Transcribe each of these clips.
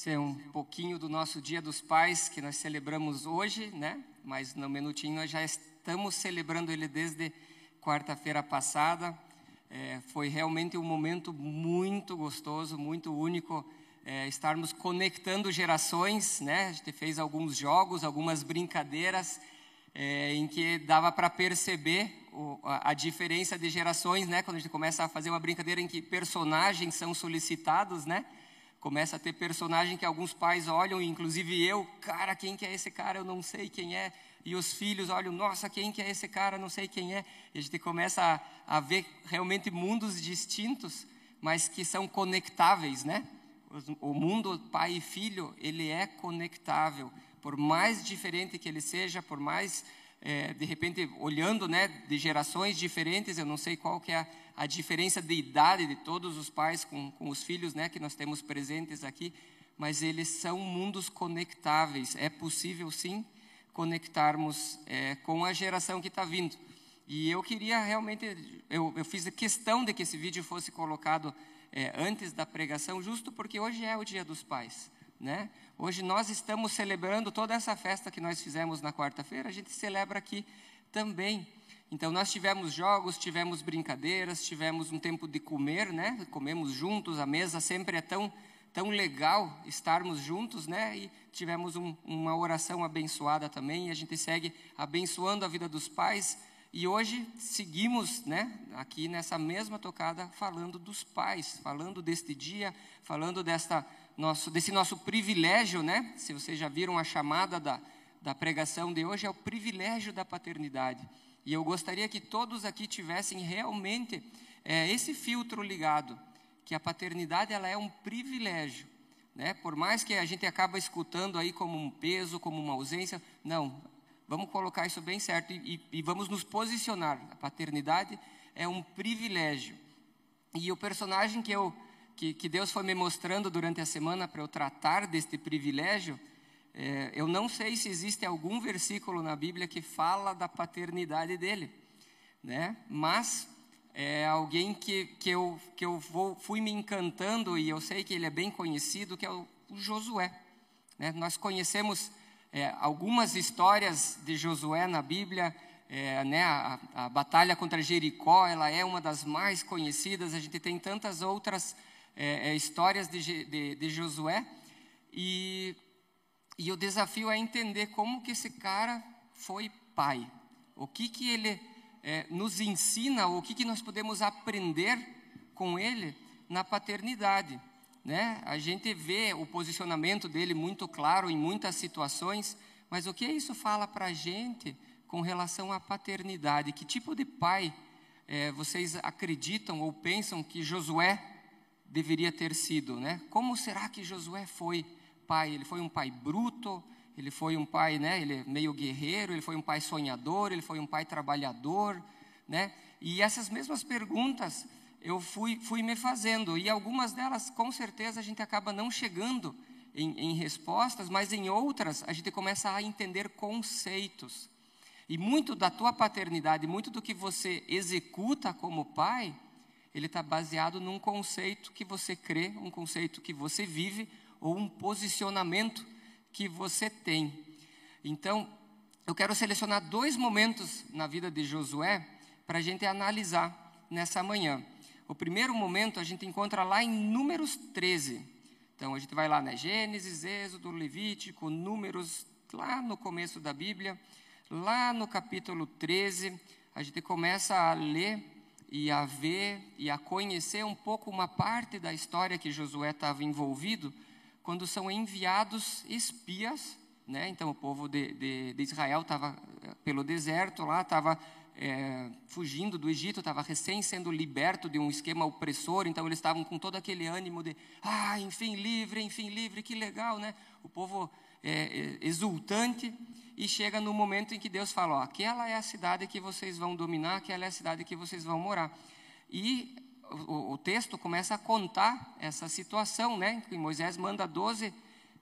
Esse é um pouquinho do nosso Dia dos Pais que nós celebramos hoje, né? Mas no minutinho nós já estamos celebrando ele desde quarta-feira passada. É, foi realmente um momento muito gostoso, muito único, é, estarmos conectando gerações, né? A gente fez alguns jogos, algumas brincadeiras é, em que dava para perceber o, a, a, diferença de gerações, né? Quando a gente começa a fazer uma brincadeira em que personagens são solicitados, né? Começa a ter personagem que alguns pais olham, inclusive eu, cara, quem que é esse cara? Eu não sei quem é. E os filhos olham, nossa, quem que é esse cara? Não sei quem é. E a gente começa a, a ver realmente mundos distintos, mas que são conectáveis, né? O mundo pai e filho, ele é conectável por mais diferente que ele seja, por mais é, de repente olhando, né, de gerações diferentes, eu não sei qual que é a, a diferença de idade de todos os pais com, com os filhos, né, que nós temos presentes aqui, mas eles são mundos conectáveis. É possível sim conectarmos é, com a geração que está vindo. E eu queria realmente, eu, eu fiz questão de que esse vídeo fosse colocado é, antes da pregação, justo porque hoje é o Dia dos Pais. Né? Hoje nós estamos celebrando toda essa festa que nós fizemos na quarta-feira, a gente celebra aqui também. Então nós tivemos jogos, tivemos brincadeiras, tivemos um tempo de comer, né? Comemos juntos, a mesa sempre é tão tão legal estarmos juntos, né? E tivemos um, uma oração abençoada também, e a gente segue abençoando a vida dos pais. E hoje seguimos, né, aqui nessa mesma tocada falando dos pais, falando deste dia, falando desta nosso, desse nosso privilégio, né? Se vocês já viram a chamada da, da pregação de hoje, é o privilégio da paternidade. E eu gostaria que todos aqui tivessem realmente é, esse filtro ligado, que a paternidade ela é um privilégio. Né? Por mais que a gente acaba escutando aí como um peso, como uma ausência, não, vamos colocar isso bem certo e, e, vamos nos posicionar. A paternidade é um privilégio. E o personagem que eu que, que Deus foi me mostrando durante a semana para eu tratar deste privilégio, é, eu não sei se existe algum versículo na Bíblia que fala da paternidade dele, né? Mas é alguém que, que eu, que eu vou, fui me encantando e eu sei que ele é bem conhecido, que é o, o Josué. Né? Nós conhecemos é, algumas histórias de Josué na Bíblia, é, né, a, a, batalha contra Jericó, ela é uma das mais conhecidas. A gente tem tantas outras é, é, histórias de, de, de Josué. E, e o desafio é entender como que esse cara foi pai. O que, que ele é, nos ensina, o que, que nós podemos aprender com ele na paternidade. Né? A gente vê o posicionamento dele muito claro em muitas situações, mas o que isso fala para a gente com relação à paternidade? Que tipo de pai é, vocês acreditam ou pensam que Josué deveria ter sido, né? Como será que Josué foi pai? Ele foi um pai bruto, ele foi um pai, né? Ele é meio guerreiro, ele foi um pai sonhador, ele foi um pai trabalhador, né? E essas mesmas perguntas eu fui, fui me fazendo e algumas delas, com certeza, a gente acaba não chegando em, em respostas, mas em outras a gente começa a entender conceitos. E muito da tua paternidade, muito do que você executa como pai, ele está baseado num conceito que você crê, um conceito que você vive ou um posicionamento que você tem. Então, eu quero selecionar dois momentos na vida de Josué para a gente analisar nessa manhã. O primeiro momento a gente encontra lá em Números 13. Então, a gente vai lá na Gênesis, Êxodo, Levítico, Números, lá no começo da Bíblia, lá no capítulo 13, a gente começa a ler e a ver e a conhecer um pouco uma parte da história que Josué estava envolvido quando são enviados espias, né? Então o povo de, de, de Israel estava eh, pelo deserto lá, estava é, fugindo do Egito, estava recém sendo liberto de um esquema opressor, então eles estavam com todo aquele ânimo de, ah, enfim livre, enfim livre, que legal, né? O povo é, exultante e chega no momento em que Deus fala: ó, aquela é a cidade que vocês vão dominar, aquela é a cidade que vocês vão morar. E o, o texto começa a contar essa situação, né? Que Moisés manda 12,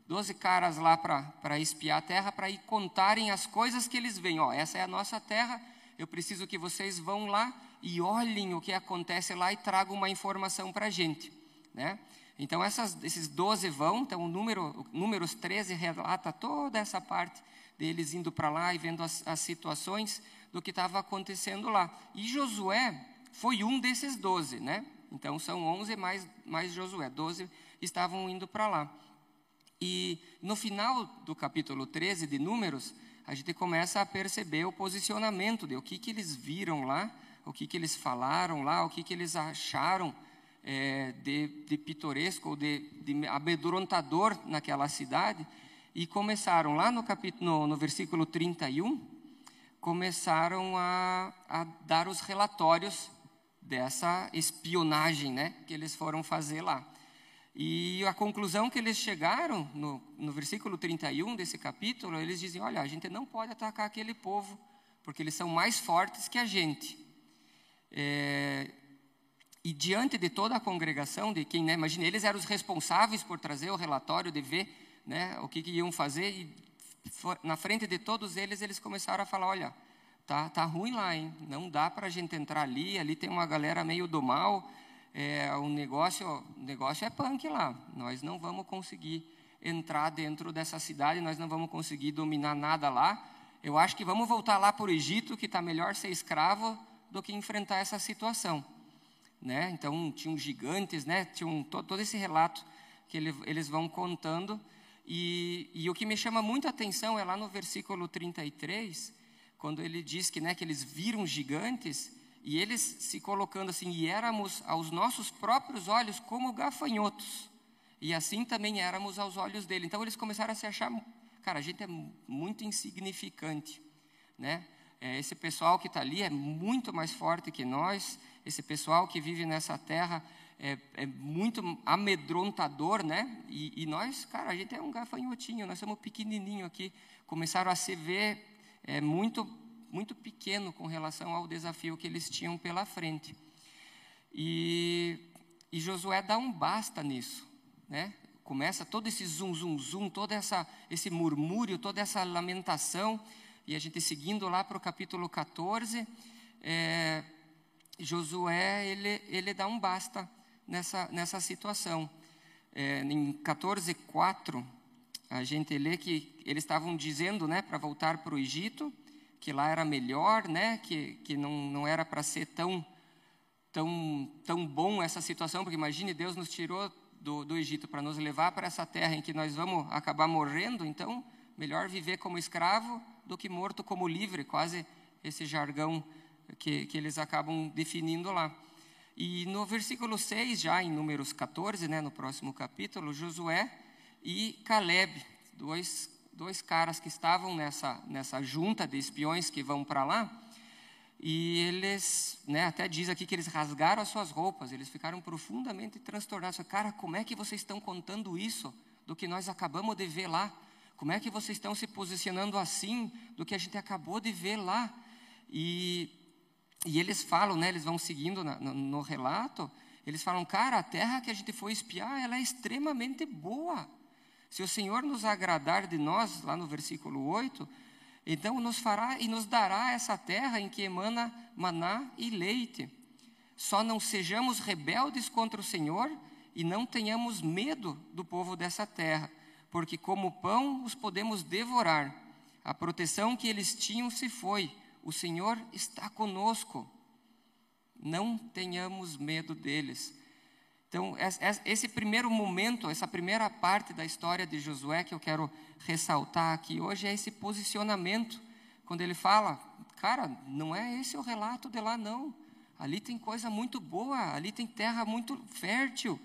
12 caras lá para espiar a terra, para ir contarem as coisas que eles veem. Ó, essa é a nossa terra, eu preciso que vocês vão lá e olhem o que acontece lá e tragam uma informação para a gente. né? Então, essas, esses 12 vão, então o número, números 13 relata toda essa parte deles indo para lá e vendo as, as situações do que estava acontecendo lá. E Josué foi um desses 12, né? Então, são 11 mais, mais Josué, 12 estavam indo para lá. E no final do capítulo 13 de Números, a gente começa a perceber o posicionamento de o que, que eles viram lá, o que, que eles falaram lá, o que, que eles acharam é, de, de pitoresco ou de, de amedrontador naquela cidade. E começaram lá no, capítulo, no, no versículo 31, começaram a, a dar os relatórios dessa espionagem né, que eles foram fazer lá. E a conclusão que eles chegaram, no, no versículo 31 desse capítulo, eles dizem: olha, a gente não pode atacar aquele povo, porque eles são mais fortes que a gente. É, e diante de toda a congregação, de quem, né, eles eram os responsáveis por trazer o relatório, de ver né, o que, que iam fazer, e for, na frente de todos eles, eles começaram a falar: olha, tá, tá ruim lá, hein? não dá para a gente entrar ali, ali tem uma galera meio do mal é, o negócio, o negócio é punk lá. Nós não vamos conseguir entrar dentro dessa cidade, nós não vamos conseguir dominar nada lá. Eu acho que vamos voltar lá para o Egito, que está melhor ser escravo do que enfrentar essa situação. Né? Então, tinham gigantes, né? tinham todo, todo esse relato que ele, eles vão contando. E, e, o que me chama muita atenção é lá no versículo 33, quando ele diz que, né, que eles viram gigantes, e eles se colocando assim, e éramos aos nossos próprios olhos como gafanhotos, e assim também éramos aos olhos dele. Então eles começaram a se achar, cara, a gente é muito insignificante, né? É, esse pessoal que está ali é muito mais forte que nós, esse pessoal que vive nessa terra é, é muito amedrontador, né? E, e, nós, cara, a gente é um gafanhotinho, nós somos pequenininho aqui. Começaram a se ver é, muito muito pequeno com relação ao desafio que eles tinham pela frente. E, e Josué dá um basta nisso, né? Começa todo esse zum, zum, zum, todo essa, esse murmúrio, toda essa lamentação, e a gente seguindo lá para o capítulo 14, é, Josué, ele, ele dá um basta nessa, nessa situação. É, em 14, 4, a gente lê que eles estavam dizendo né, para voltar para o Egito, que lá era melhor, né? que, que não, não era para ser tão, tão, tão bom essa situação, porque imagine, Deus nos tirou do, do Egito para nos levar para essa terra em que nós vamos acabar morrendo, então, melhor viver como escravo do que morto como livre, quase esse jargão que, que eles acabam definindo lá. E no versículo 6, já em Números 14, né, no próximo capítulo, Josué e Caleb, dois dois caras que estavam nessa, nessa junta de espiões que vão para lá, e eles, né, até diz aqui que eles rasgaram as suas roupas, eles ficaram profundamente transtornados. Cara, como é que vocês estão contando isso do que nós acabamos de ver lá? Como é que vocês estão se posicionando assim do que a gente acabou de ver lá? E, e eles falam, né, eles vão seguindo na, no, no relato, eles falam, cara, a terra que a gente foi espiar, ela é extremamente boa. Se o Senhor nos agradar de nós, lá no versículo 8, então nos fará e nos dará essa terra em que emana maná e leite. Só não sejamos rebeldes contra o Senhor e não tenhamos medo do povo dessa terra, porque como pão os podemos devorar. A proteção que eles tinham se foi. O Senhor está conosco. Não tenhamos medo deles. Então, esse primeiro momento, essa primeira parte da história de Josué que eu quero ressaltar aqui hoje é esse posicionamento, quando ele fala, cara, não é esse o relato de lá, não. Ali tem coisa muito boa, ali tem terra muito fértil.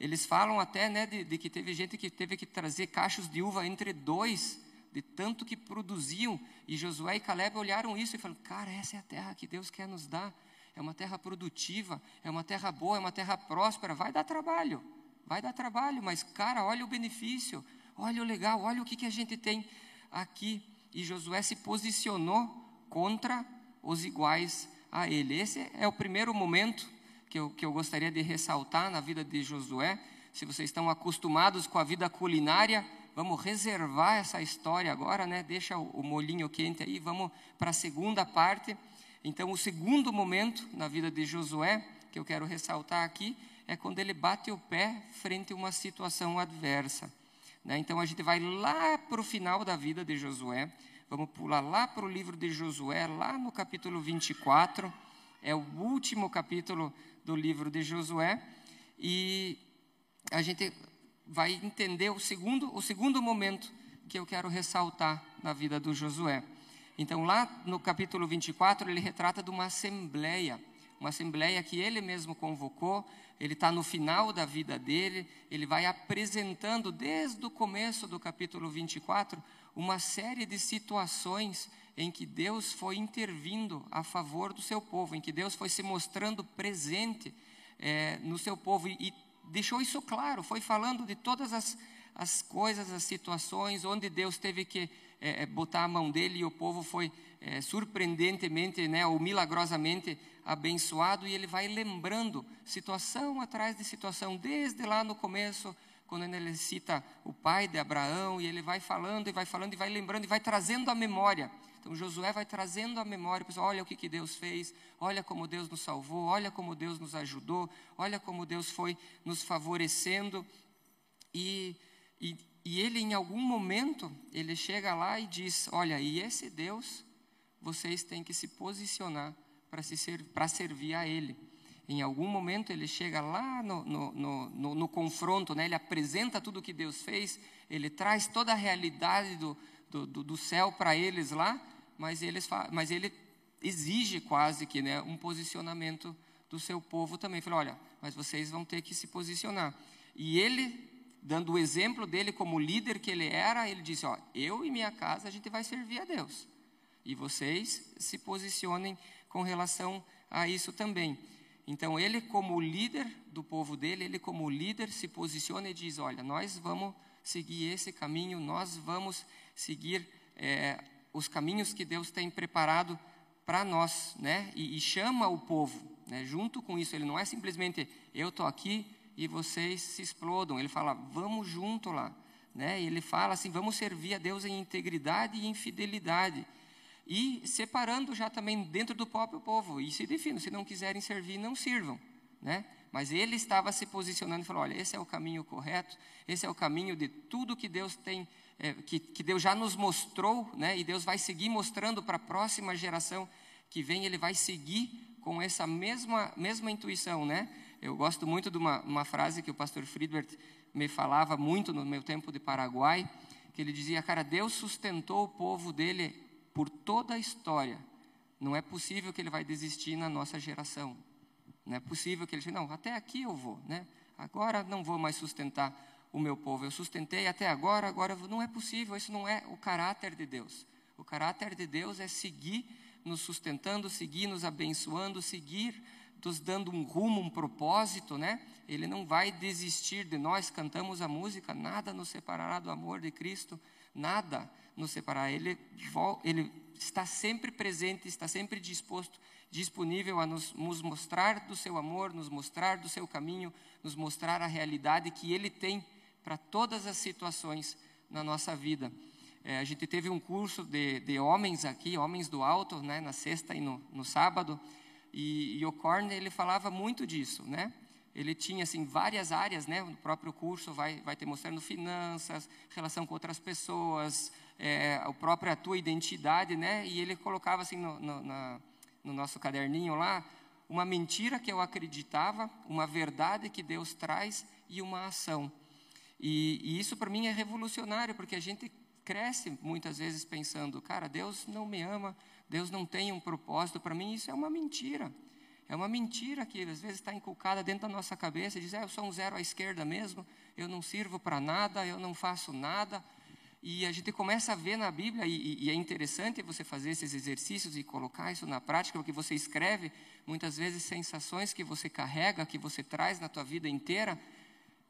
Eles falam até né, de, de que teve gente que teve que trazer cachos de uva entre dois, de tanto que produziam. E Josué e Caleb olharam isso e falaram: Cara, essa é a terra que Deus quer nos dar é uma terra produtiva, é uma terra boa, é uma terra próspera. Vai dar trabalho, vai dar trabalho, mas, cara, olha o benefício, olha o legal, olha o que, que a gente tem aqui. E Josué se posicionou contra os iguais a ele. Esse é o primeiro momento que eu, que eu gostaria de ressaltar na vida de Josué. Se vocês estão acostumados com a vida culinária, vamos reservar essa história agora, né? Deixa o, o molinho quente aí, vamos para a segunda parte. Então, o segundo momento na vida de Josué, que eu quero ressaltar aqui, é quando ele bate o pé frente a uma situação adversa. Né? Então a gente vai lá para o final da vida de Josué, vamos pular lá para o livro de Josué, lá no capítulo 24, é o último capítulo do livro de Josué, e a gente vai entender o segundo, o segundo momento que eu quero ressaltar na vida do Josué. Então, lá no capítulo 24, ele retrata de uma assembleia, uma assembleia que ele mesmo convocou, ele está no final da vida dele, ele vai apresentando desde o começo do capítulo 24 uma série de situações em que Deus foi intervindo a favor do seu povo, em que Deus foi se mostrando presente é, no seu povo e, e deixou isso claro, foi falando de todas as, as coisas, as situações onde Deus teve que é, botar a mão dele e o povo foi é, surpreendentemente né, ou milagrosamente abençoado e ele vai lembrando situação atrás de situação, desde lá no começo, quando ele cita o pai de Abraão, e ele vai falando e vai falando e vai lembrando e vai trazendo a memória. Então Josué vai trazendo a memória, pessoal, olha o que, que Deus fez, olha como Deus nos salvou, olha como Deus nos ajudou, olha como Deus foi nos favorecendo. E, e, e ele, em algum momento, ele chega lá e diz: Olha, e esse Deus, vocês têm que se posicionar para se ser, servir a Ele. Em algum momento ele chega lá no, no, no, no, confronto, né? ele apresenta tudo o que Deus fez, ele traz toda a realidade do, do, do, céu para eles lá, mas, eles, mas ele exige quase que né, um posicionamento do seu povo também. Falou, olha, mas vocês vão ter que se posicionar. E ele dando o exemplo dele como líder que ele era, ele disse: Ó, eu e minha casa a gente vai servir a Deus. E vocês se posicionem com relação a isso também. Então, ele, como líder do povo dele, ele, como líder, se posiciona e diz: Olha, nós vamos seguir esse caminho, nós vamos seguir é, os caminhos que Deus tem preparado para nós, né? E, e, chama o povo, né? Junto com isso, ele não é simplesmente eu estou aqui, e vocês se explodam. Ele fala, vamos junto lá. Né? E ele fala assim, vamos servir a Deus em integridade e em fidelidade. E separando já também dentro do próprio povo. E se define, se não quiserem servir, não sirvam. Né? Mas ele estava se posicionando e falou, olha, esse é o caminho correto, esse é o caminho de tudo que Deus tem, é, que, que Deus já nos mostrou, né? e Deus vai seguir mostrando para a próxima geração que vem, ele vai seguir com essa mesma, mesma intuição, né? Eu gosto muito de uma, uma frase que o pastor Friedbert me falava muito no meu tempo de Paraguai, que ele dizia, cara, Deus sustentou o povo dele por toda a história. Não é possível que ele vai desistir na nossa geração. Não é possível que ele diga, não, até aqui eu vou, né? Agora não vou mais sustentar o meu povo. Eu sustentei até agora, agora não é possível. Isso não é o caráter de Deus. O caráter de Deus é seguir nos sustentando, seguir nos abençoando, seguir nos dando um rumo, um propósito, né? Ele não vai desistir de nós. Cantamos a música, nada nos separará do amor de Cristo, nada nos separará. Ele, ele está sempre presente, está sempre disposto, disponível a nos, nos mostrar do seu amor, nos mostrar do seu caminho, nos mostrar a realidade que Ele tem para todas as situações na nossa vida. É, a gente teve um curso de, de homens aqui, homens do alto, né, na sexta e no, no sábado. E, e o Korn, ele falava muito disso, né? Ele tinha, assim, várias áreas, né? O próprio curso vai, vai te mostrando finanças, relação com outras pessoas, é, a própria tua identidade, né? E ele colocava, assim, no, no, na, no nosso caderninho lá, uma mentira que eu acreditava, uma verdade que Deus traz e uma ação. E, e isso para mim é revolucionário, porque a gente cresce muitas vezes pensando, cara, Deus não me ama, Deus não tem um propósito para mim, isso é uma mentira. É uma mentira que às vezes está inculcada dentro da nossa cabeça, diz, é, eu sou um zero à esquerda mesmo, eu não sirvo para nada, eu não faço nada. E a gente começa a ver na Bíblia, e, e, é interessante você fazer esses exercícios e colocar isso na prática, porque você escreve muitas vezes sensações que você carrega, que você traz na tua vida inteira,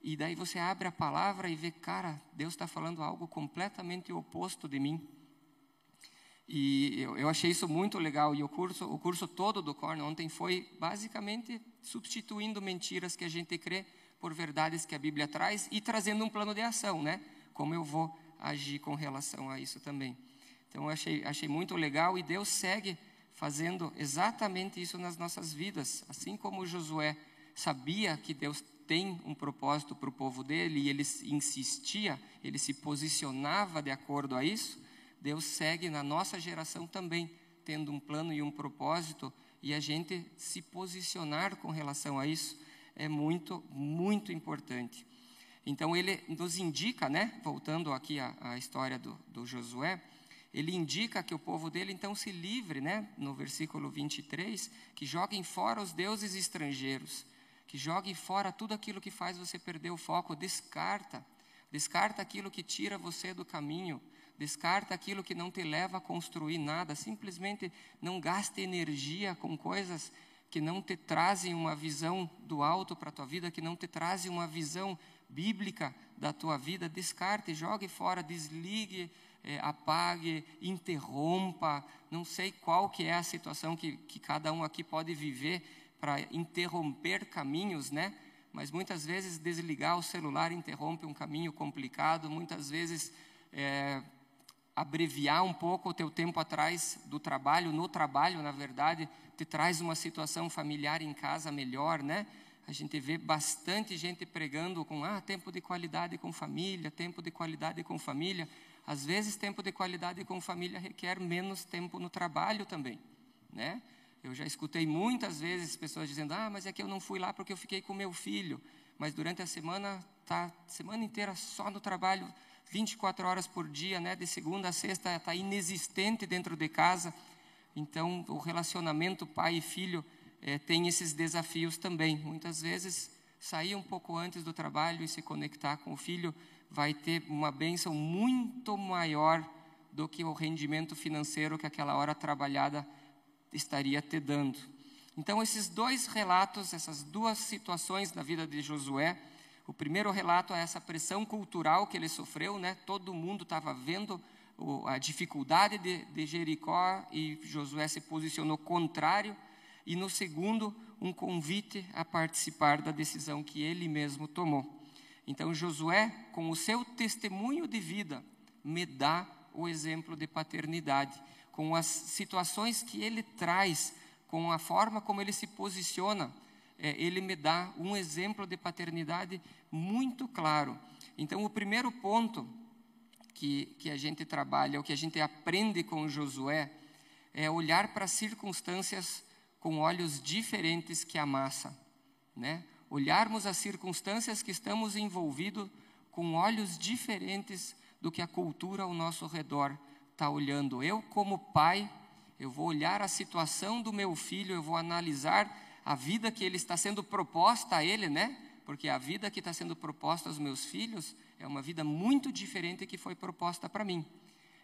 e daí você abre a palavra e vê, cara, Deus está falando algo completamente oposto de mim. E eu, eu, achei isso muito legal. E o curso, o curso todo do Corn ontem foi basicamente substituindo mentiras que a gente crê por verdades que a Bíblia traz e trazendo um plano de ação, né? Como eu vou agir com relação a isso também. Então eu achei, achei muito legal e Deus segue fazendo exatamente isso nas nossas vidas, assim como Josué sabia que Deus tem um propósito para o povo dele e ele insistia, ele se posicionava de acordo a isso, Deus segue na nossa geração também, tendo um plano e um propósito, e a gente se posicionar com relação a isso é muito, muito importante. Então ele nos indica, né, voltando aqui à, à história do, do, Josué, ele indica que o povo dele então se livre, né, no versículo 23, que joguem fora os deuses estrangeiros, que joguem fora tudo aquilo que faz você perder o foco, descarta, descarta aquilo que tira você do caminho, descarta aquilo que não te leva a construir nada, simplesmente não gaste energia com coisas que não te trazem uma visão do alto para a tua vida, que não te trazem uma visão bíblica da tua vida, descarte, jogue fora, desligue, é, apague, interrompa. Não sei qual que é a situação que, que cada um aqui pode viver para interromper caminhos, né? Mas muitas vezes desligar o celular interrompe um caminho complicado, muitas vezes é, abreviar um pouco o teu tempo atrás do trabalho, no trabalho, na verdade, te traz uma situação familiar em casa melhor, né? A gente vê bastante gente pregando com ah, tempo de qualidade com família, tempo de qualidade com família. Às vezes, tempo de qualidade com família requer menos tempo no trabalho também, né? Eu já escutei muitas vezes pessoas dizendo: "Ah, mas é que eu não fui lá porque eu fiquei com meu filho". Mas durante a semana tá semana inteira só no trabalho, 24 horas por dia, né? De segunda a sexta está inexistente dentro de casa. Então, o relacionamento pai e filho é, tem esses desafios também. Muitas vezes, sair um pouco antes do trabalho e se conectar com o filho vai ter uma bênção muito maior do que o rendimento financeiro que aquela hora trabalhada estaria te dando. Então, esses dois relatos, essas duas situações da vida de Josué, o primeiro relato é essa pressão cultural que ele sofreu, né? Todo mundo estava vendo a dificuldade de, de Jericó e Josué se posicionou contrário e no segundo, um convite a participar da decisão que ele mesmo tomou. Então, Josué, com o seu testemunho de vida, me dá o exemplo de paternidade, com as situações que ele traz, com a forma como ele se posiciona, ele me dá um exemplo de paternidade muito claro. Então, o primeiro ponto que, que a gente trabalha, o que a gente aprende com Josué, é olhar para as circunstâncias com olhos diferentes que a massa, né? Olharmos as circunstâncias que estamos envolvidos com olhos diferentes do que a cultura ao nosso redor está olhando. Eu, como pai, eu vou olhar a situação do meu filho, eu vou analisar a vida que ele está sendo proposta a ele, né? Porque a vida que está sendo proposta aos meus filhos é uma vida muito diferente que foi proposta para mim.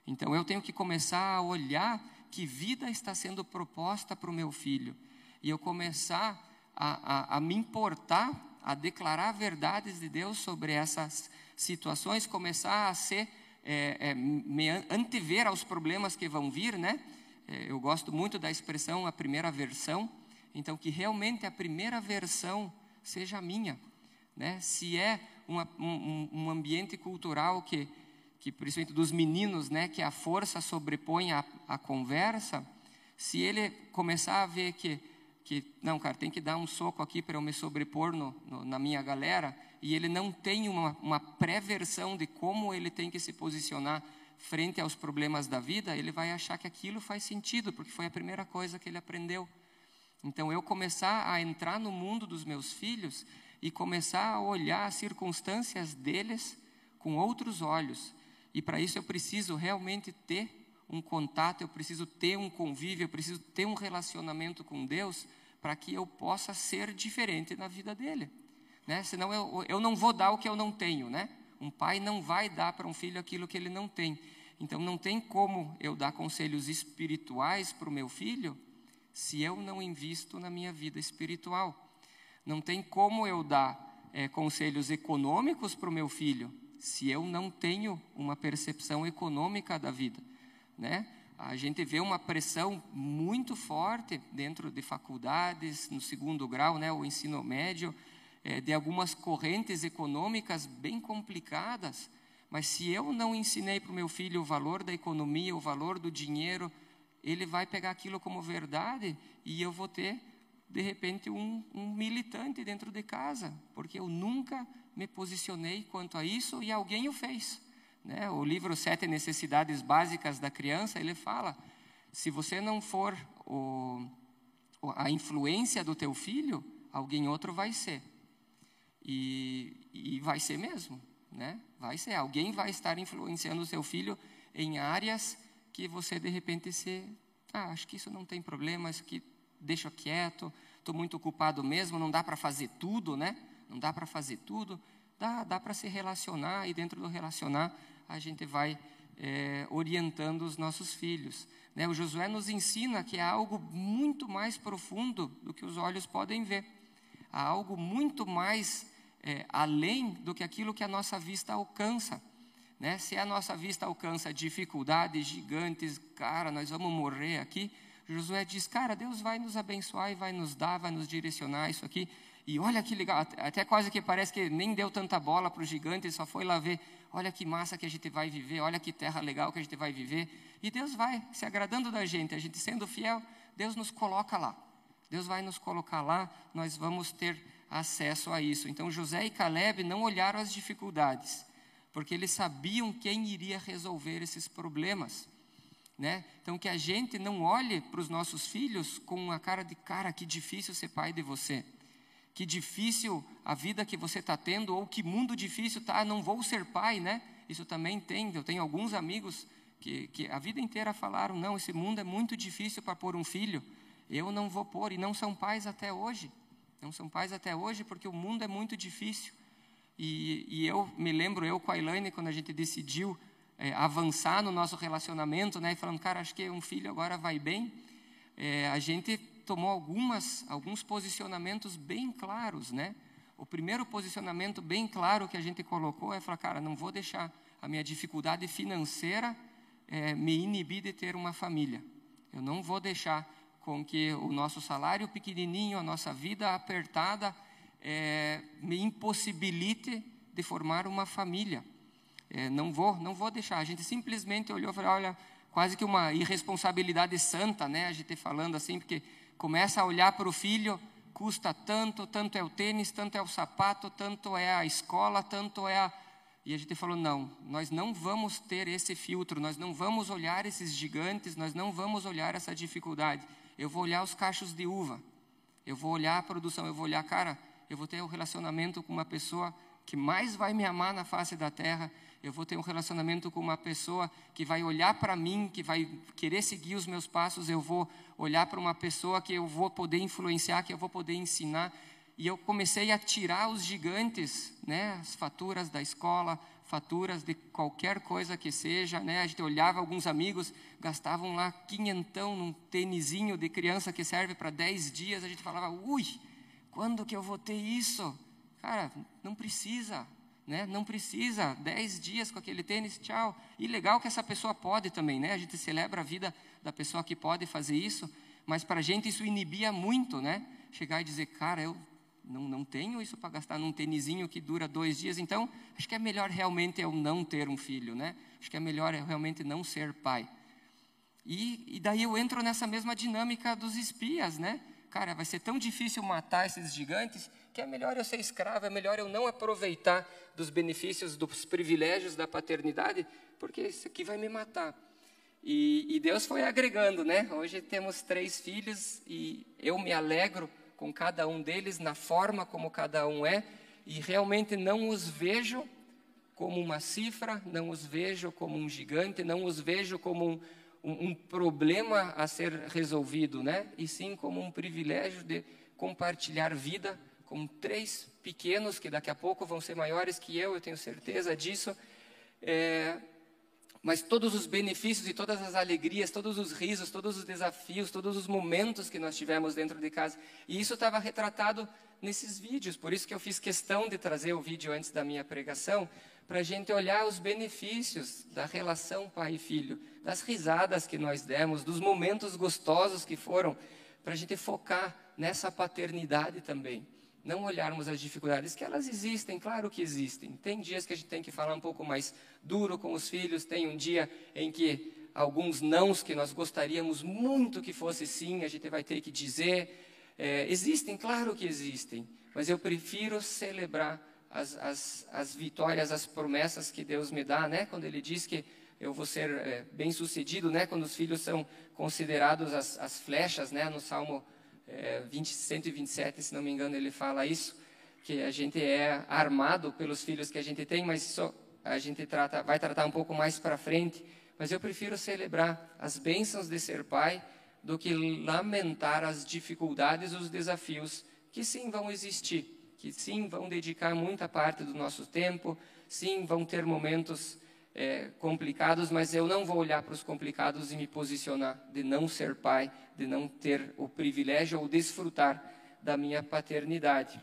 Então eu tenho que começar a olhar que vida está sendo proposta para o meu filho. E eu começar a, a, a me importar, a declarar verdades de Deus sobre essas situações, começar a ser, é, é, me antever aos problemas que vão vir, né? É, eu gosto muito da expressão a primeira versão, então que realmente a primeira versão seja minha, né? Se é uma, um, um ambiente cultural que que principalmente dos meninos, né, que a força sobrepõe a, a conversa, se ele começar a ver que, que, não, cara, tem que dar um soco aqui para eu me sobrepor no, no, na minha galera, e ele não tem uma, uma pré-versão de como ele tem que se posicionar frente aos problemas da vida, ele vai achar que aquilo faz sentido, porque foi a primeira coisa que ele aprendeu. Então, eu começar a entrar no mundo dos meus filhos e começar a olhar as circunstâncias deles com outros olhos e para isso eu preciso realmente ter um contato, eu preciso ter um convívio, eu preciso ter um relacionamento com Deus para que eu possa ser diferente na vida dele. Né? Senão eu, eu não vou dar o que eu não tenho. Né? Um pai não vai dar para um filho aquilo que ele não tem. Então não tem como eu dar conselhos espirituais para o meu filho se eu não invisto na minha vida espiritual. Não tem como eu dar é, conselhos econômicos para o meu filho se eu não tenho uma percepção econômica da vida, né? A gente vê uma pressão muito forte dentro de faculdades, no segundo grau, né, o ensino médio, é, de algumas correntes econômicas bem complicadas. Mas se eu não ensinei para o meu filho o valor da economia, o valor do dinheiro, ele vai pegar aquilo como verdade e eu vou ter de repente, um, um militante dentro de casa, porque eu nunca me posicionei quanto a isso e alguém o fez. Né? O livro Sete Necessidades Básicas da Criança, ele fala, se você não for o, a influência do teu filho, alguém outro vai ser. E, e vai ser mesmo, né? Vai ser. Alguém vai estar influenciando o seu filho em áreas que você, de repente, se... Ah, acho que isso não tem problema, isso aqui deixa quieto, estou muito ocupado mesmo, não dá para fazer tudo, né? Não dá para fazer tudo, dá, dá para se relacionar e dentro do relacionar a gente vai é, orientando os nossos filhos. Né? O Josué nos ensina que há algo muito mais profundo do que os olhos podem ver, há algo muito mais é, além do que aquilo que a nossa vista alcança. Né? Se a nossa vista alcança dificuldades gigantes, cara, nós vamos morrer aqui. Josué diz: Cara, Deus vai nos abençoar e vai nos dar, vai nos direcionar isso aqui. E olha que legal, até quase que parece que nem deu tanta bola para o gigante, só foi lá ver. Olha que massa que a gente vai viver, olha que terra legal que a gente vai viver. E Deus vai se agradando da gente, a gente sendo fiel, Deus nos coloca lá. Deus vai nos colocar lá, nós vamos ter acesso a isso. Então José e Caleb não olharam as dificuldades, porque eles sabiam quem iria resolver esses problemas. Né? Então, que a gente não olhe para os nossos filhos com uma cara de cara, que difícil ser pai de você, que difícil a vida que você está tendo, ou que mundo difícil tá, não vou ser pai, né? Isso também tem. Eu tenho alguns amigos que, que a vida inteira falaram: não, esse mundo é muito difícil para pôr um filho, eu não vou pôr, e não são pais até hoje. Não são pais até hoje porque o mundo é muito difícil. E, e eu me lembro, eu com a Elaine, quando a gente decidiu é, avançar no nosso relacionamento, né? Falando, cara, acho que um filho agora vai bem. É, a gente tomou algumas, alguns posicionamentos bem claros, né? O primeiro posicionamento bem claro que a gente colocou é falar, cara, não vou deixar a minha dificuldade financeira é, me inibir de ter uma família. Eu não vou deixar com que o nosso salário pequenininho, a nossa vida apertada, é, me impossibilite de formar uma família é, não vou, não vou deixar. A gente simplesmente olhou e falou, olha, quase que uma irresponsabilidade santa, né? A gente falando assim, porque começa a olhar para o filho, custa tanto, tanto é o tênis, tanto é o sapato, tanto é a escola, tanto é a... E a gente falou, não, nós não vamos ter esse filtro, nós não vamos olhar esses gigantes, nós não vamos olhar essa dificuldade. Eu vou olhar os cachos de uva, eu vou olhar a produção, eu vou olhar, cara, eu vou ter um relacionamento com uma pessoa que mais vai me amar na face da terra, eu vou ter um relacionamento com uma pessoa que vai olhar para mim, que vai querer seguir os meus passos, eu vou olhar para uma pessoa que eu vou poder influenciar, que eu vou poder ensinar. E eu comecei a tirar os gigantes, né, as faturas da escola, faturas de qualquer coisa que seja, né? A gente olhava alguns amigos gastavam lá quinhentão num tênisinho de criança que serve para dez dias, a gente falava, ui, quando que eu vou ter isso? Cara, não precisa, né? Não precisa, dez dias com aquele tênis, tchau. E legal que essa pessoa pode também, né? A gente celebra a vida da pessoa que pode fazer isso, mas para a gente isso inibia muito, né? Chegar e dizer, cara, eu não, não tenho isso para gastar num tênisinho que dura dois dias, então acho que é melhor realmente eu não ter um filho, né? Acho que é melhor eu realmente não ser pai. E, e daí eu entro nessa mesma dinâmica dos espias, né? Cara, vai ser tão difícil matar esses gigantes que é melhor eu ser escravo, é melhor eu não aproveitar dos benefícios, dos privilégios da paternidade, porque isso aqui vai me matar. E, e, Deus foi agregando, né? Hoje temos três filhos e eu me alegro com cada um deles na forma como cada um é e realmente não os vejo como uma cifra, não os vejo como um gigante, não os vejo como um, um, um problema a ser resolvido, né? E sim como um privilégio de compartilhar vida com três pequenos que daqui a pouco vão ser maiores que eu, eu tenho certeza disso. É, mas todos os benefícios e todas as alegrias, todos os risos, todos os desafios, todos os momentos que nós tivemos dentro de casa. E isso estava retratado nesses vídeos, por isso que eu fiz questão de trazer o vídeo antes da minha pregação, para a gente olhar os benefícios da relação pai e filho, das risadas que nós demos, dos momentos gostosos que foram, para a gente focar nessa paternidade também não olharmos as dificuldades, que elas existem, claro que existem. Tem dias que a gente tem que falar um pouco mais duro com os filhos, tem um dia em que alguns nãos que nós gostaríamos muito que fosse sim, a gente vai ter que dizer. É, existem, claro que existem, mas eu prefiro celebrar as, as, as vitórias, as promessas que Deus me dá, né? Quando Ele diz que eu vou ser é, bem sucedido, né? Quando os filhos são considerados as, as flechas, né? No Salmo é, 20, 127, se não me engano, ele fala isso, que a gente é armado pelos filhos que a gente tem, mas isso a gente trata, vai tratar um pouco mais para frente. Mas eu prefiro celebrar as bênçãos de ser pai do que lamentar as dificuldades, os desafios que sim vão existir, que sim vão dedicar muita parte do nosso tempo, sim vão ter momentos é, complicados, mas eu não vou olhar para os complicados e me posicionar de não ser pai, de não ter o privilégio ou desfrutar da minha paternidade.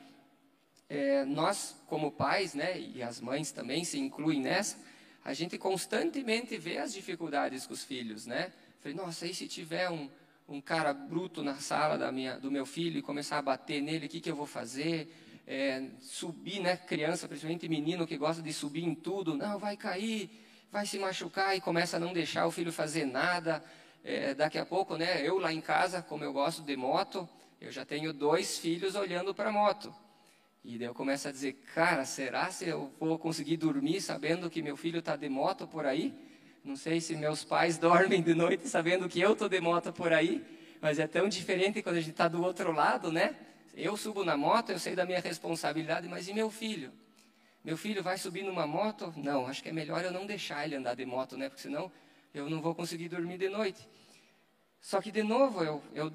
É, nós, como pais, né, e as mães também se incluem nessa, a gente constantemente vê as dificuldades com os filhos, né? Falei, nossa, e se tiver um, um cara bruto na sala da minha, do meu filho e começar a bater nele, o que, que eu vou fazer? É, subir, né? Criança, principalmente menino que gosta de subir em tudo, não, vai cair, vai se machucar e começa a não deixar o filho fazer nada. É, daqui a pouco, né? Eu lá em casa, como eu gosto de moto, eu já tenho dois filhos olhando para a moto. E daí eu começo a dizer, cara, será se eu vou conseguir dormir sabendo que meu filho está de moto por aí? Não sei se meus pais dormem de noite sabendo que eu estou de moto por aí, mas é tão diferente quando a gente está do outro lado, né? Eu subo na moto, eu sei da minha responsabilidade, mas e meu filho? Meu filho vai subir numa moto? Não, acho que é melhor eu não deixar ele andar de moto, né? Porque senão eu não vou conseguir dormir de noite. Só que, de novo, eu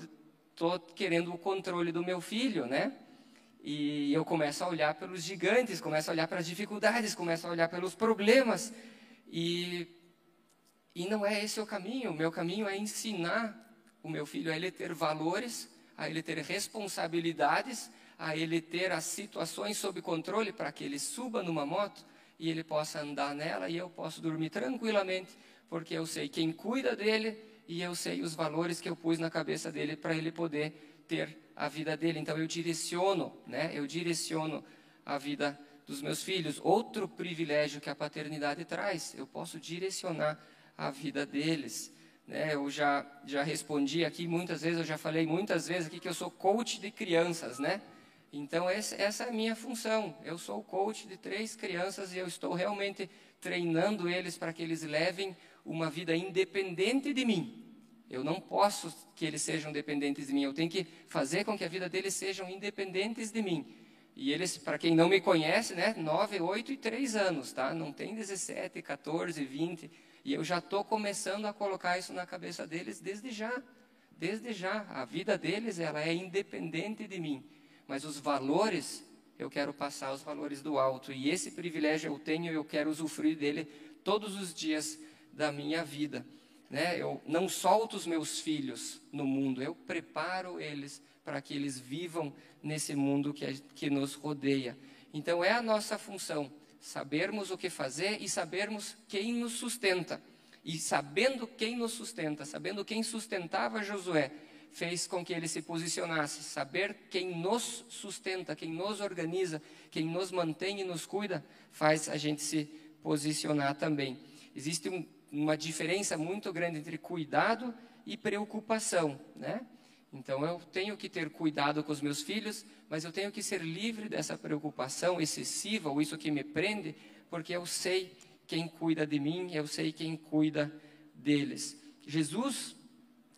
estou querendo o controle do meu filho, né? E eu começo a olhar pelos gigantes, começo a olhar para as dificuldades, começo a olhar pelos problemas. E, e não é esse o caminho. O meu caminho é ensinar o meu filho a ele ter valores, a ele ter responsabilidades, a ele ter as situações sob controle para que ele suba numa moto e ele possa andar nela e eu posso dormir tranquilamente, porque eu sei quem cuida dele e eu sei os valores que eu pus na cabeça dele para ele poder ter a vida dele. Então eu direciono, né? Eu direciono a vida dos meus filhos. Outro privilégio que a paternidade traz, eu posso direcionar a vida deles. Né? Eu já já respondi aqui muitas vezes, eu já falei muitas vezes aqui que eu sou coach de crianças, né? Então essa, essa é a minha função. Eu sou coach de três crianças e eu estou realmente treinando eles para que eles levem uma vida independente de mim. Eu não posso que eles sejam dependentes de mim. Eu tenho que fazer com que a vida deles sejam independentes de mim. E eles, para quem não me conhece, né, 9, 8 e 3 anos, tá? Não tem 17, 14, 20. E eu já estou começando a colocar isso na cabeça deles desde já. Desde já. A vida deles, ela é independente de mim. Mas os valores, eu quero passar os valores do alto. E esse privilégio eu tenho e eu quero usufruir dele todos os dias da minha vida né? Eu não solto os meus filhos no mundo, eu preparo eles para que eles vivam nesse mundo que, que nos rodeia. Então é a nossa função sabermos o que fazer e sabermos quem nos sustenta. E sabendo quem nos sustenta, sabendo quem sustentava Josué, fez com que ele se posicionasse. Saber quem nos sustenta, quem nos organiza, quem nos mantém e nos cuida, faz a gente se posicionar também. Existe um uma diferença muito grande entre cuidado e preocupação, né? Então eu tenho que ter cuidado com os meus filhos, mas eu tenho que ser livre dessa preocupação excessiva ou isso que me prende, porque eu sei quem cuida de mim, eu sei quem cuida deles. Jesus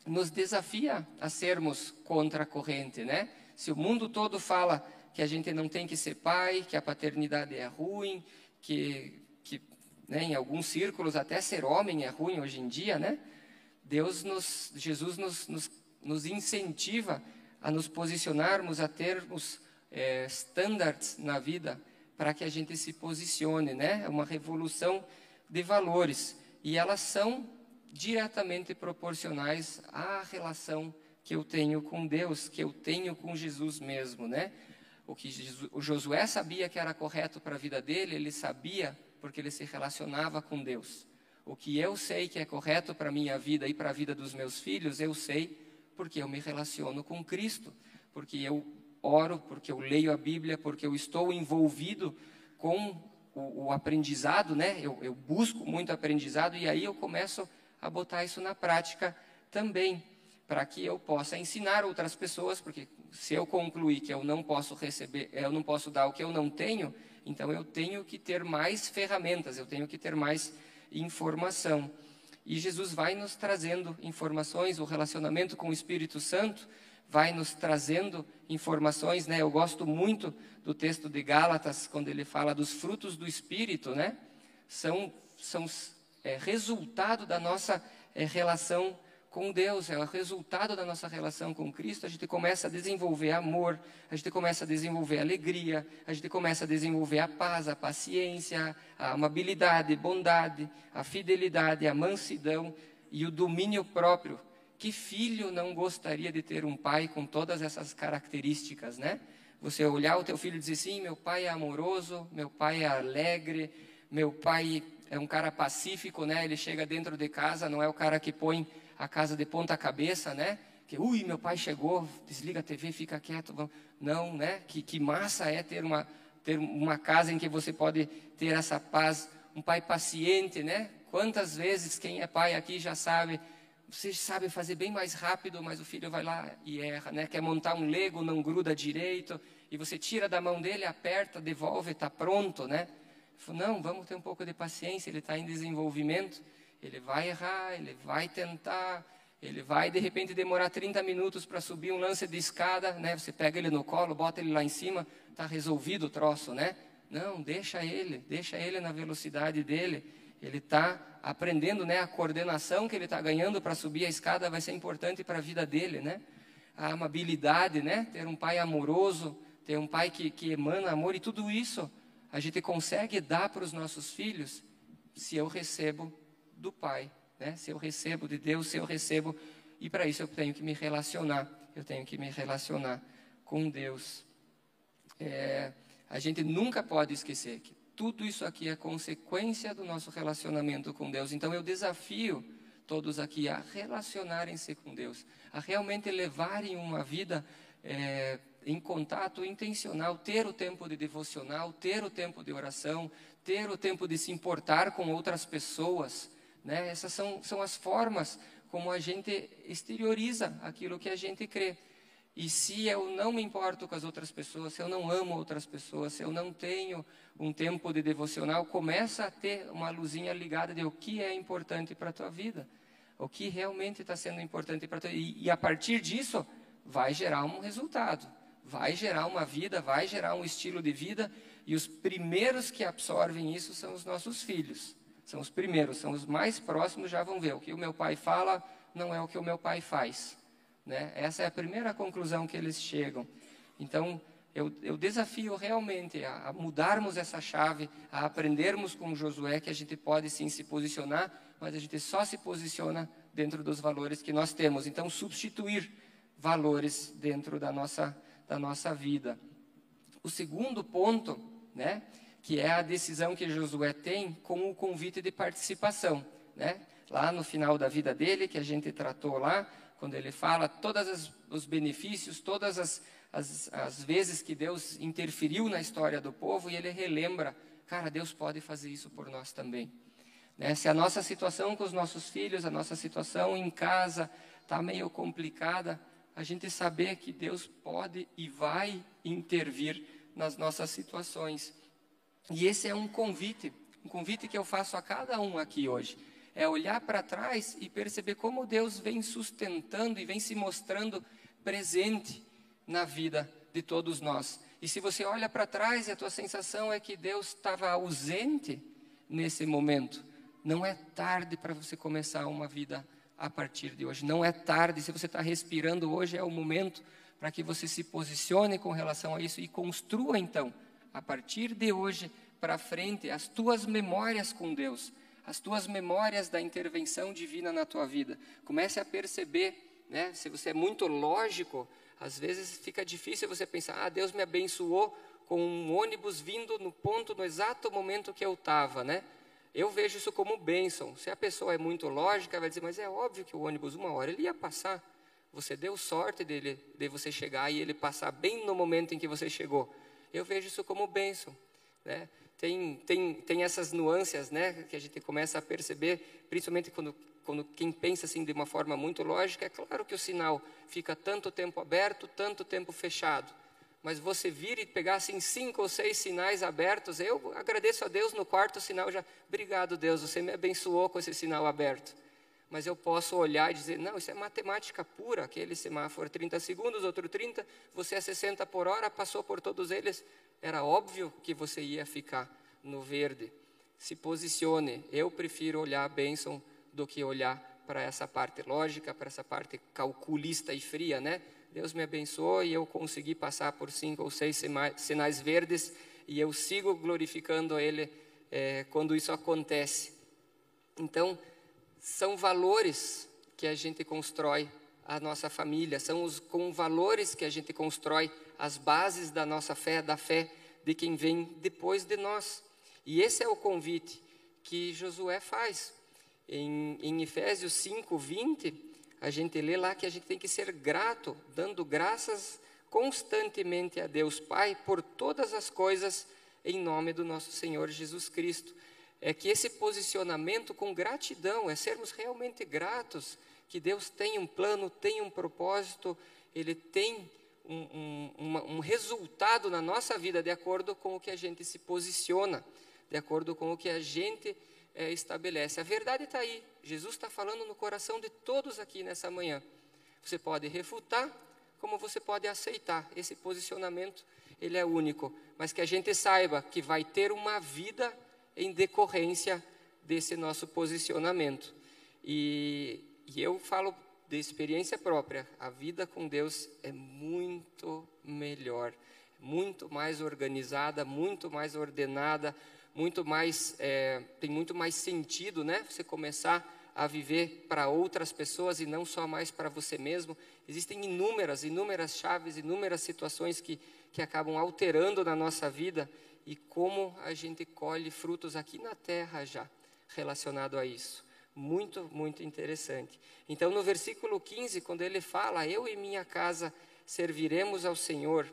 nos desafia a sermos contra a corrente, né? Se o mundo todo fala que a gente não tem que ser pai, que a paternidade é ruim, que né? Em alguns círculos, até ser homem é ruim hoje em dia, né? Deus nos, Jesus nos, nos, nos incentiva a nos posicionarmos, a termos é, standards na vida para que a gente se posicione, né? É uma revolução de valores e elas são diretamente proporcionais à relação que eu tenho com Deus, que eu tenho com Jesus mesmo, né? O que Jesus, o Josué sabia que era correto para a vida dele, ele sabia porque ele se relacionava com Deus. O que eu sei que é correto para minha vida e para a vida dos meus filhos, eu sei porque eu me relaciono com Cristo, porque eu oro, porque eu leio a Bíblia, porque eu estou envolvido com o, o aprendizado, né? Eu, eu busco muito aprendizado e aí eu começo a botar isso na prática também, para que eu possa ensinar outras pessoas, porque se eu concluir que eu não posso receber, eu não posso dar o que eu não tenho, então eu tenho que ter mais ferramentas, eu tenho que ter mais informação. E Jesus vai nos trazendo informações, o relacionamento com o Espírito Santo vai nos trazendo informações, né? Eu gosto muito do texto de Gálatas quando ele fala dos frutos do Espírito, né? São são é, resultado da nossa é, relação com Deus, é o resultado da nossa relação com Cristo. A gente começa a desenvolver amor, a gente começa a desenvolver alegria, a gente começa a desenvolver a paz, a paciência, a amabilidade, bondade, a fidelidade, a mansidão e o domínio próprio. Que filho não gostaria de ter um pai com todas essas características, né? Você olhar o teu filho e dizer sim, meu pai é amoroso, meu pai é alegre, meu pai é um cara pacífico, né? Ele chega dentro de casa, não é o cara que põe a casa de ponta cabeça, né? Que, ui, meu pai chegou, desliga a TV, fica quieto. Não, né? Que, que massa é ter uma, ter uma casa em que você pode ter essa paz. Um pai paciente, né? Quantas vezes quem é pai aqui já sabe, você sabe fazer bem mais rápido, mas o filho vai lá e erra, né? Quer montar um lego, não gruda direito, e você tira da mão dele, aperta, devolve, está pronto, né? Não, vamos ter um pouco de paciência, ele está em desenvolvimento. Ele vai errar, ele vai tentar, ele vai de repente demorar 30 minutos para subir um lance de escada, né? Você pega ele no colo, bota ele lá em cima, está resolvido o troço, né? Não, deixa ele, deixa ele na velocidade dele. Ele está aprendendo, né? A coordenação que ele está ganhando para subir a escada vai ser importante para a vida dele, né? A amabilidade, né? Ter um pai amoroso, ter um pai que, que emana amor e tudo isso a gente consegue dar para os nossos filhos se eu recebo do Pai, né? Se eu recebo de Deus, se eu recebo, e para isso eu tenho que me relacionar, eu tenho que me relacionar com Deus. É, a gente nunca pode esquecer que tudo isso aqui é consequência do nosso relacionamento com Deus. Então eu desafio todos aqui a relacionarem-se com Deus, a realmente levarem uma vida é, em contato intencional, ter o tempo de devocional, ter o tempo de oração, ter o tempo de se importar com outras pessoas, né? Essas são, são as formas como a gente exterioriza aquilo que a gente crê. E se eu não me importo com as outras pessoas, se eu não amo outras pessoas, se eu não tenho um tempo de devocional, começa a ter uma luzinha ligada de o que é importante para a tua vida, o que realmente está sendo importante para tua e, e a partir disso vai gerar um resultado, vai gerar uma vida, vai gerar um estilo de vida e os primeiros que absorvem isso são os nossos filhos. São os primeiros, são os mais próximos, já vão ver. O que o meu pai fala não é o que o meu pai faz. Né? Essa é a primeira conclusão que eles chegam. Então, eu, eu desafio realmente a, a, mudarmos essa chave, a aprendermos com Josué que a gente pode sim se posicionar, mas a gente só se posiciona dentro dos valores que nós temos. Então, substituir valores dentro da nossa, da nossa vida. O segundo ponto, né? Que é a decisão que Josué tem com o convite de participação, né? Lá no final da vida dele, que a gente tratou lá, quando ele fala todos os benefícios, todas as, as, as vezes que Deus interferiu na história do povo, e ele relembra, cara, Deus pode fazer isso por nós também. Né? Se a nossa situação com os nossos filhos, a nossa situação em casa está meio complicada, a gente saber que Deus pode e vai intervir nas nossas situações. E esse é um convite, um convite que eu faço a cada um aqui hoje. É olhar para trás e perceber como Deus vem sustentando e vem se mostrando presente na vida de todos nós. E se você olha para trás e a tua sensação é que Deus estava ausente nesse momento, não é tarde para você começar uma vida a partir de hoje. Não é tarde, se você está respirando hoje, é o momento para que você se posicione com relação a isso e construa então a partir de hoje para frente, as tuas memórias com Deus, as tuas memórias da intervenção divina na tua vida. Comece a perceber, né? Se você é muito lógico, às vezes fica difícil você pensar: ah, Deus me abençoou com um ônibus vindo no ponto, no exato momento que eu estava, né? Eu vejo isso como bênção. Se a pessoa é muito lógica, vai dizer: mas é óbvio que o ônibus, uma hora, ele ia passar. Você deu sorte dele, de você chegar e ele passar bem no momento em que você chegou. Eu vejo isso como bênção. Né? tem, tem, tem essas nuances, né, que a gente começa a perceber, principalmente quando, quando quem pensa assim de uma forma muito lógica, é claro que o sinal fica tanto tempo aberto, tanto tempo fechado. Mas você vir e pegar assim cinco ou seis sinais abertos, eu agradeço a Deus no quarto sinal já, obrigado Deus, você me abençoou com esse sinal aberto. Mas eu posso olhar e dizer, não, isso é matemática pura, aquele semáforo 30 segundos, outro 30, você é 60 por hora, passou por todos eles, era óbvio que você ia ficar no verde. Se posicione. Eu prefiro olhar a bênção do que olhar para essa parte lógica, para essa parte calculista e fria, né? Deus me abençoou e eu consegui passar por cinco ou seis sinais verdes e eu sigo glorificando a Ele é, quando isso acontece. Então, são valores que a gente constrói a nossa família, são os com valores que a gente constrói as bases da nossa fé, da fé de quem vem depois de nós. E esse é o convite que Josué faz. Em, em Efésios 5, 20, a gente lê lá que a gente tem que ser grato, dando graças constantemente a Deus Pai por todas as coisas em nome do nosso Senhor Jesus Cristo. É que esse posicionamento com gratidão, é sermos realmente gratos, que Deus tem um plano, tem um propósito, Ele tem um, um, um, resultado na nossa vida de acordo com o que a gente se posiciona, de acordo com o que a gente é, estabelece. A verdade está aí. Jesus está falando no coração de todos aqui nessa manhã. Você pode refutar, como você pode aceitar. Esse posicionamento ele é único, mas que a gente saiba que vai ter uma vida em decorrência desse nosso posicionamento. E, e eu falo de experiência própria, a vida com Deus é muito melhor, muito mais organizada, muito mais ordenada, muito mais é, tem muito mais sentido, né? Você começar a viver para outras pessoas e não só mais para você mesmo. Existem inúmeras, inúmeras chaves, inúmeras situações que que acabam alterando na nossa vida e como a gente colhe frutos aqui na terra já relacionado a isso. Muito, muito interessante. Então, no versículo 15, quando ele fala, Eu e minha casa serviremos ao Senhor,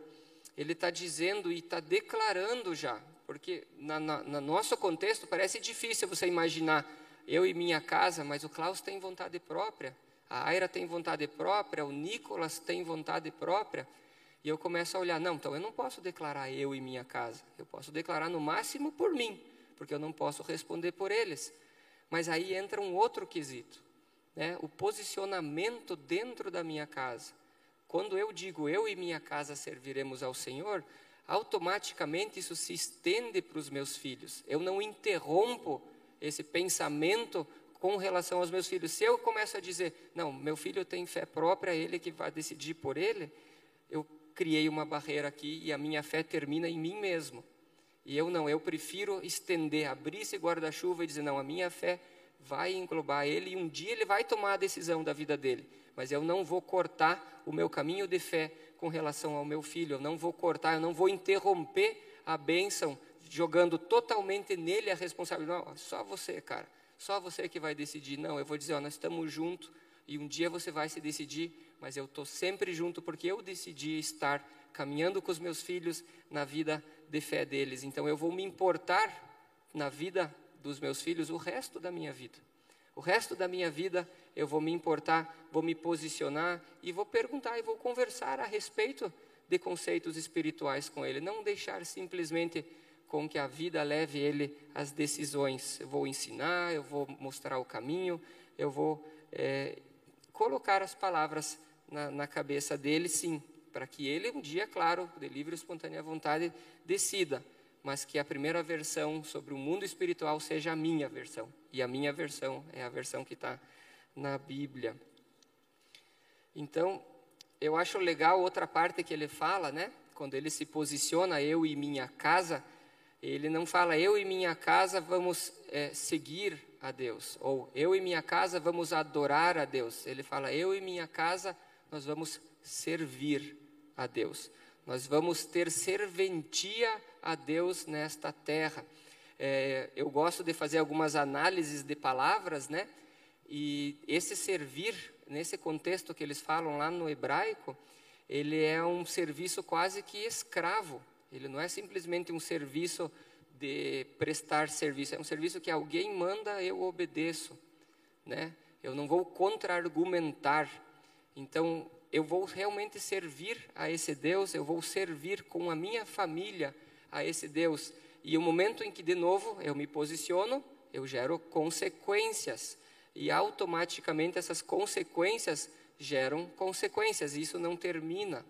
ele está dizendo e está declarando já, porque na, na, no nosso contexto parece difícil você imaginar eu e minha casa, mas o Klaus tem vontade própria, a Aira tem vontade própria, o Nicolas tem vontade própria, e eu começo a olhar, não, então eu não posso declarar eu e minha casa, eu posso declarar no máximo por mim, porque eu não posso responder por eles. Mas aí entra um outro quesito, né? o posicionamento dentro da minha casa. Quando eu digo eu e minha casa serviremos ao Senhor, automaticamente isso se estende para os meus filhos. Eu não interrompo esse pensamento com relação aos meus filhos. Se eu começo a dizer, não, meu filho tem fé própria, ele que vai decidir por ele, eu criei uma barreira aqui e a minha fé termina em mim mesmo. E eu não, eu prefiro estender, abrir esse guarda-chuva e dizer: não, a minha fé vai englobar ele e um dia ele vai tomar a decisão da vida dele. Mas eu não vou cortar o meu caminho de fé com relação ao meu filho, eu não vou cortar, eu não vou interromper a bênção, jogando totalmente nele a responsabilidade. Não, só você, cara, só você que vai decidir. Não, eu vou dizer: ó, nós estamos juntos e um dia você vai se decidir, mas eu estou sempre junto porque eu decidi estar caminhando com os meus filhos na vida de fé deles. Então eu vou me importar na vida dos meus filhos o resto da minha vida. O resto da minha vida eu vou me importar, vou me posicionar e vou perguntar e vou conversar a respeito de conceitos espirituais com ele. Não deixar simplesmente com que a vida leve ele às decisões. Eu vou ensinar, eu vou mostrar o caminho, eu vou é, colocar as palavras na, na cabeça dele, sim, para que ele um dia, claro, de livre espontânea vontade, decida, mas que a primeira versão sobre o mundo espiritual seja a minha versão. E a minha versão é a versão que está na Bíblia. Então, eu acho legal outra parte que ele fala, né? Quando ele se posiciona, eu e minha casa, ele não fala eu e minha casa vamos é, seguir a Deus, ou eu e minha casa vamos adorar a Deus. Ele fala eu e minha casa nós vamos servir a Deus. Nós vamos ter serventia a Deus nesta terra. É, eu gosto de fazer algumas análises de palavras, né? E esse servir, nesse contexto que eles falam lá no hebraico, ele é um serviço quase que escravo. Ele não é simplesmente um serviço de prestar serviço. É um serviço que alguém manda, eu obedeço, né? Eu não vou contra-argumentar. Então, eu vou realmente servir a esse Deus, eu vou servir com a minha família a esse Deus. E o momento em que, de novo, eu me posiciono, eu gero consequências. E automaticamente essas consequências geram consequências. E isso não termina.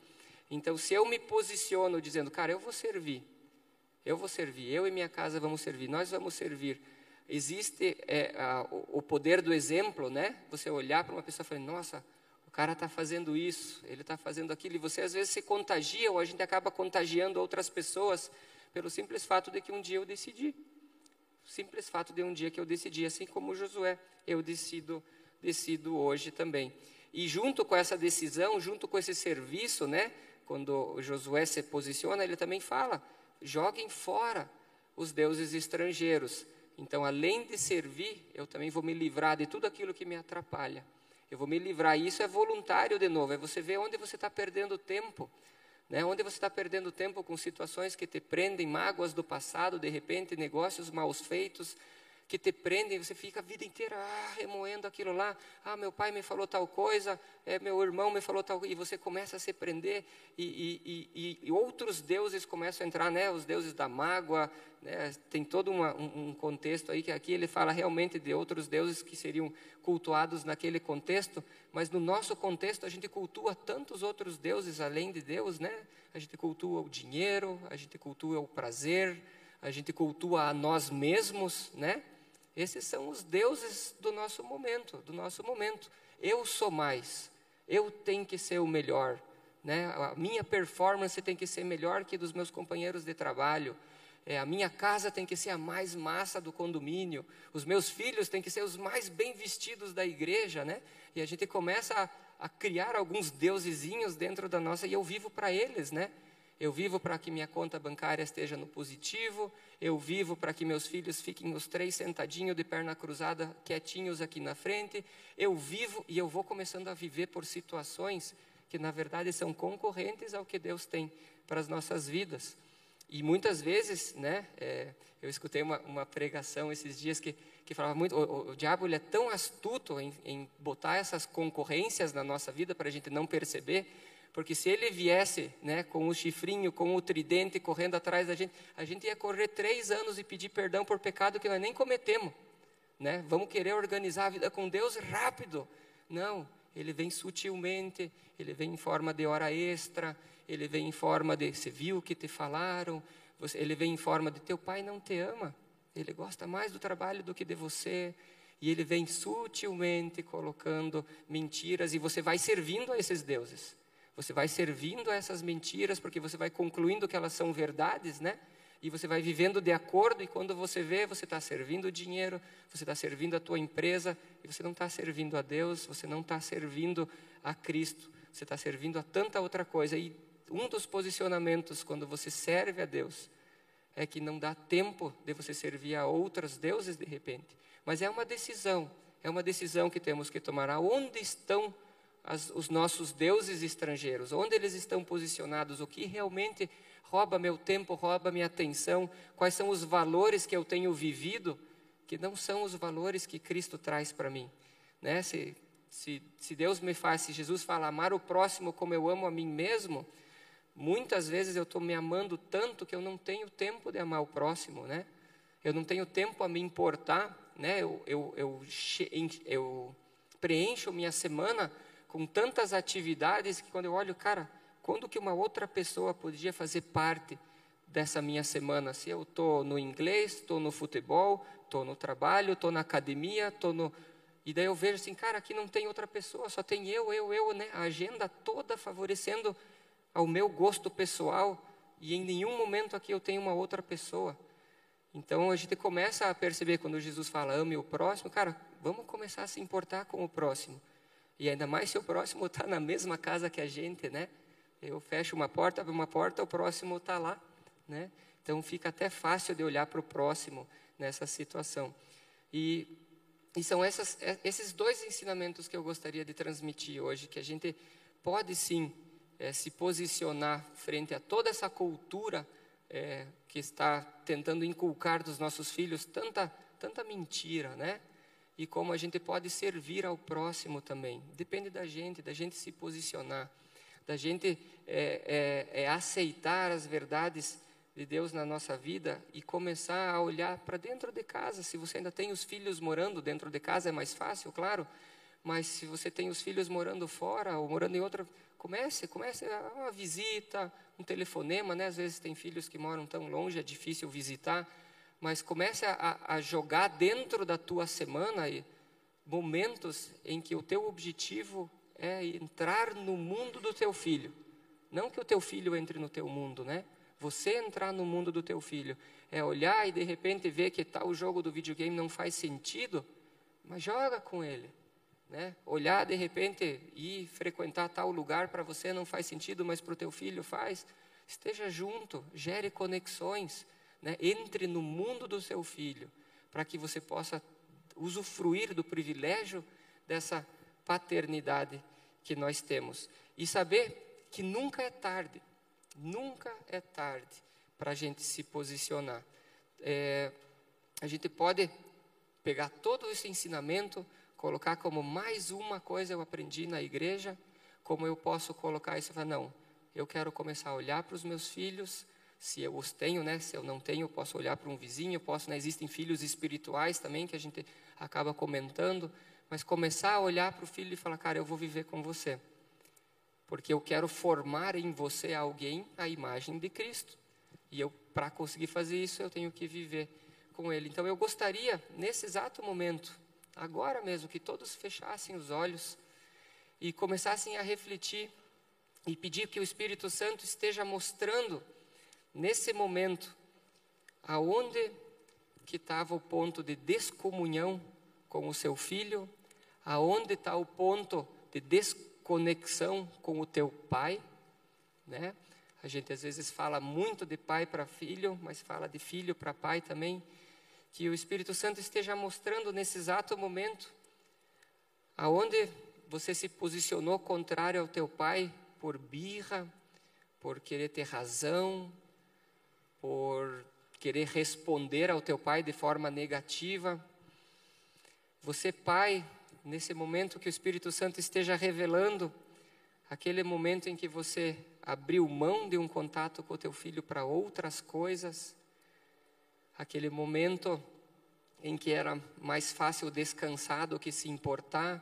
Então, se eu me posiciono dizendo, cara, eu vou servir, eu vou servir, eu e minha casa vamos servir, nós vamos servir. Existe é, a, o poder do exemplo, né? Você olhar para uma pessoa e falar, nossa, o cara está fazendo isso, ele está fazendo aquilo, e você às vezes se contagia, ou a gente acaba contagiando outras pessoas, pelo simples fato de que um dia eu decidi. Simples fato de um dia que eu decidi, assim como Josué, eu decido, decido hoje também. E junto com essa decisão, junto com esse serviço, né? Quando Josué se posiciona, ele também fala: joguem fora os deuses estrangeiros. Então, além de servir, eu também vou me livrar de tudo aquilo que me atrapalha. Eu vou me livrar. E isso é voluntário de novo. É você ver onde você está perdendo tempo. Né? Onde você está perdendo tempo com situações que te prendem, mágoas do passado, de repente, negócios mal feitos, que te prendem, você fica a vida inteira ah, remoendo aquilo lá. Ah, meu pai me falou tal coisa, é, meu irmão me falou tal coisa, e você começa a se prender, e, e, e, e outros deuses começam a entrar, né? Os deuses da mágoa, né? tem todo uma, um, um contexto aí que aqui ele fala realmente de outros deuses que seriam cultuados naquele contexto, mas no nosso contexto a gente cultua tantos outros deuses além de Deus, né? A gente cultua o dinheiro, a gente cultua o prazer, a gente cultua a nós mesmos, né? Esses são os deuses do nosso momento, do nosso momento. Eu sou mais. Eu tenho que ser o melhor, né? A minha performance tem que ser melhor que dos meus companheiros de trabalho. É, a minha casa tem que ser a mais massa do condomínio. Os meus filhos têm que ser os mais bem vestidos da igreja, né? E a gente começa a, a criar alguns deusezinhos dentro da nossa e eu vivo para eles, né? Eu vivo para que minha conta bancária esteja no positivo. Eu vivo para que meus filhos fiquem os três sentadinhos de perna cruzada, quietinhos aqui na frente. Eu vivo e eu vou começando a viver por situações que, na verdade, são concorrentes ao que Deus tem para as nossas vidas. E muitas vezes, né, é, eu escutei uma, uma, pregação esses dias que, que falava muito, o, o diabo ele é tão astuto em, em botar essas concorrências na nossa vida para a gente não perceber, porque se ele viesse né, com o chifrinho, com o tridente, correndo atrás da gente, a gente ia correr três anos e pedir perdão por pecado que nós nem cometemos. Né? Vamos querer organizar a vida com Deus rápido. Não, ele vem sutilmente, ele vem em forma de hora extra, ele vem em forma de, você viu o que te falaram, você, ele vem em forma de teu pai não te ama, ele gosta mais do trabalho do que de você, e ele vem sutilmente colocando mentiras, e você vai servindo a esses deuses. Você vai servindo a essas mentiras porque você vai concluindo que elas são verdades, né? E você vai vivendo de acordo, e quando você vê, você está servindo o dinheiro, você está servindo a tua empresa, e você não está servindo a Deus, você não está servindo a Cristo, você está servindo a tanta outra coisa. E um dos posicionamentos quando você serve a Deus é que não dá tempo de você servir a outros deuses de repente, mas é uma decisão, é uma decisão que temos que tomar. Aonde estão as, os nossos deuses estrangeiros, onde eles estão posicionados, o que realmente rouba meu tempo, rouba minha atenção, quais são os valores que eu tenho vivido, que não são os valores que Cristo traz para mim. Né? Se, se, se Deus me faz, se Jesus fala amar o próximo como eu amo a mim mesmo, muitas vezes eu estou me amando tanto que eu não tenho tempo de amar o próximo, né? Eu não tenho tempo a me importar, né? Eu, eu, eu, eu preencho minha semana com tantas atividades que quando eu olho, cara, quando que uma outra pessoa podia fazer parte dessa minha semana? Se eu estou no inglês, estou no futebol, estou no trabalho, estou na academia, estou no... E daí eu vejo assim, cara, aqui não tem outra pessoa, só tem eu, eu, eu, né? A agenda toda favorecendo ao meu gosto pessoal e em nenhum momento aqui eu tenho uma outra pessoa. Então a gente começa a perceber quando Jesus fala ame o próximo, cara, vamos começar a se importar com o próximo. E ainda mais se o próximo está na mesma casa que a gente, né? Eu fecho uma porta, abro uma porta, o próximo está lá, né? Então fica até fácil de olhar para o próximo nessa situação. E, e são essas, é, esses dois ensinamentos que eu gostaria de transmitir hoje, que a gente pode sim é, se posicionar frente a toda essa cultura é, que está tentando inculcar dos nossos filhos tanta, tanta mentira, né? E como a gente pode servir ao próximo também. Depende da gente, da gente se posicionar, da gente é, é, é aceitar as verdades de Deus na nossa vida e começar a olhar para dentro de casa. Se você ainda tem os filhos morando dentro de casa, é mais fácil, claro. Mas se você tem os filhos morando fora ou morando em outra, comece, comece uma visita, um telefonema, né? Às vezes tem filhos que moram tão longe, é difícil visitar, mas comece a, a jogar dentro da tua semana momentos em que o teu objetivo é entrar no mundo do teu filho. Não que o teu filho entre no teu mundo, né? Você entrar no mundo do teu filho é olhar e de repente ver que tal jogo do videogame não faz sentido, mas joga com ele. Né? Olhar de repente e frequentar tal lugar para você não faz sentido, mas para o teu filho faz. Esteja junto, gere conexões, né? entre no mundo do seu filho, para que você possa usufruir do privilégio dessa paternidade que nós temos. E saber que nunca é tarde Nunca é tarde para a gente se posicionar. É, a gente pode pegar todo esse ensinamento, colocar como mais uma coisa eu aprendi na igreja, como eu posso colocar isso e falar, não, eu quero começar a olhar para os meus filhos, se eu os tenho, né? Se eu não tenho, eu posso olhar para um vizinho, posso, né? Existem filhos espirituais também que a gente acaba comentando, mas começar a olhar para o filho e falar, cara, eu vou viver com você porque eu quero formar em você alguém à imagem de Cristo. E eu, para conseguir fazer isso, eu tenho que viver com Ele. Então, eu gostaria, nesse exato momento, agora mesmo, que todos fechassem os olhos e começassem a refletir e pedir que o Espírito Santo esteja mostrando nesse momento aonde que estava o ponto de descomunhão com o seu filho, aonde está o ponto de descomunhão conexão com o teu pai, né? A gente às vezes fala muito de pai para filho, mas fala de filho para pai também. Que o Espírito Santo esteja mostrando nesse exato momento aonde você se posicionou contrário ao teu pai por birra, por querer ter razão, por querer responder ao teu pai de forma negativa. Você, pai, nesse momento que o Espírito Santo esteja revelando aquele momento em que você abriu mão de um contato com o teu filho para outras coisas, aquele momento em que era mais fácil descansar do que se importar,